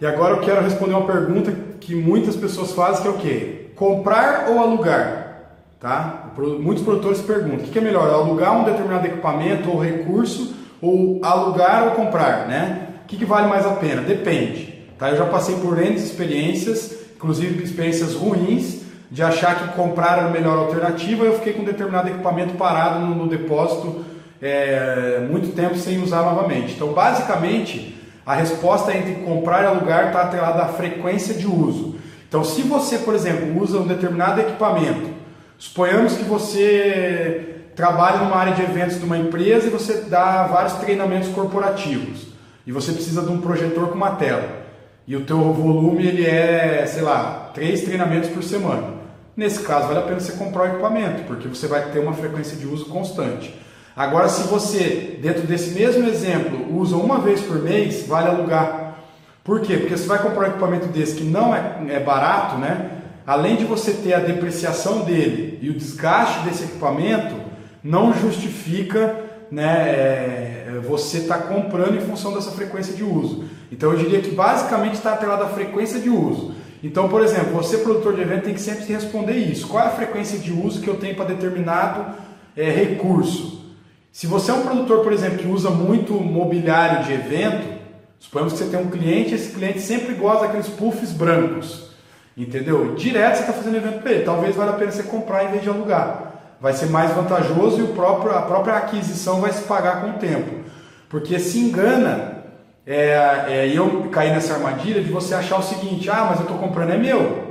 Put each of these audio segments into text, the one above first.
E agora eu quero responder uma pergunta que muitas pessoas fazem, que é o quê? Comprar ou alugar? Tá? Muitos produtores perguntam, o que é melhor, alugar um determinado equipamento ou recurso ou alugar ou comprar, né? O que, vale mais a pena? Depende. Tá? Eu já passei por N experiências, inclusive experiências ruins, de achar que comprar era a melhor alternativa, eu fiquei com um determinado equipamento parado no, no depósito é, muito tempo sem usar novamente. Então, basicamente, a resposta entre comprar e alugar está atrelada à frequência de uso. Então, se você, por exemplo, usa um determinado equipamento, suponhamos que você trabalha numa área de eventos de uma empresa e você dá vários treinamentos corporativos e você precisa de um projetor com uma tela e o teu volume ele é, sei lá, três treinamentos por semana. Nesse caso, vale a pena você comprar o equipamento, porque você vai ter uma frequência de uso constante. Agora, se você, dentro desse mesmo exemplo, usa uma vez por mês, vale alugar. Por quê? Porque você vai comprar um equipamento desse que não é, é barato, né? Além de você ter a depreciação dele e o desgaste desse equipamento, não justifica né, é, você estar tá comprando em função dessa frequência de uso. Então eu diria que basicamente está atrelado à frequência de uso. Então, por exemplo, você produtor de evento tem que sempre se responder isso. Qual é a frequência de uso que eu tenho para determinado é, recurso? Se você é um produtor, por exemplo, que usa muito mobiliário de evento, suponhamos que você tem um cliente, esse cliente sempre gosta daqueles puffs brancos, entendeu? Direto você está fazendo evento para ele. Talvez valha a pena você comprar em vez de alugar. Vai ser mais vantajoso e próprio, a própria aquisição vai se pagar com o tempo. Porque se engana, é, é, eu caí nessa armadilha de você achar o seguinte: ah, mas eu estou comprando é meu.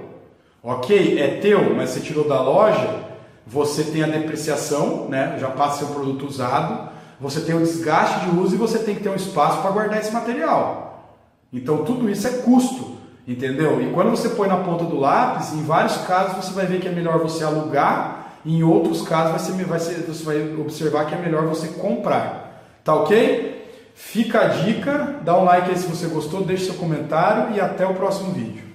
Ok, é teu, mas você tirou da loja você tem a depreciação, né? já passa um produto usado, você tem o desgaste de uso e você tem que ter um espaço para guardar esse material. Então tudo isso é custo, entendeu? E quando você põe na ponta do lápis, em vários casos você vai ver que é melhor você alugar, em outros casos vai ser, vai ser, você vai observar que é melhor você comprar. Tá ok? Fica a dica, dá um like aí se você gostou, deixe seu comentário e até o próximo vídeo.